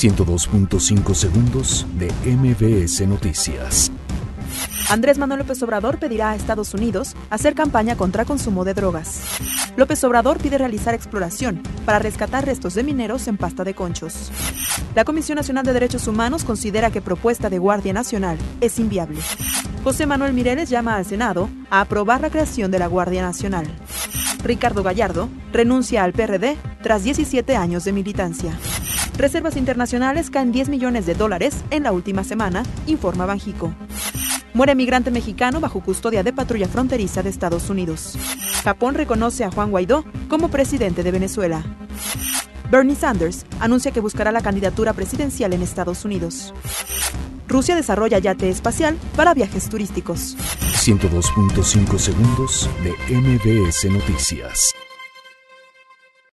102.5 segundos de MBS Noticias. Andrés Manuel López Obrador pedirá a Estados Unidos hacer campaña contra consumo de drogas. López Obrador pide realizar exploración para rescatar restos de mineros en pasta de conchos. La Comisión Nacional de Derechos Humanos considera que propuesta de Guardia Nacional es inviable. José Manuel Mireles llama al Senado a aprobar la creación de la Guardia Nacional. Ricardo Gallardo renuncia al PRD tras 17 años de militancia. Reservas internacionales caen 10 millones de dólares en la última semana, informa Banjico. Muere migrante mexicano bajo custodia de patrulla fronteriza de Estados Unidos. Japón reconoce a Juan Guaidó como presidente de Venezuela. Bernie Sanders anuncia que buscará la candidatura presidencial en Estados Unidos. Rusia desarrolla yate espacial para viajes turísticos. 102.5 segundos de MBS Noticias.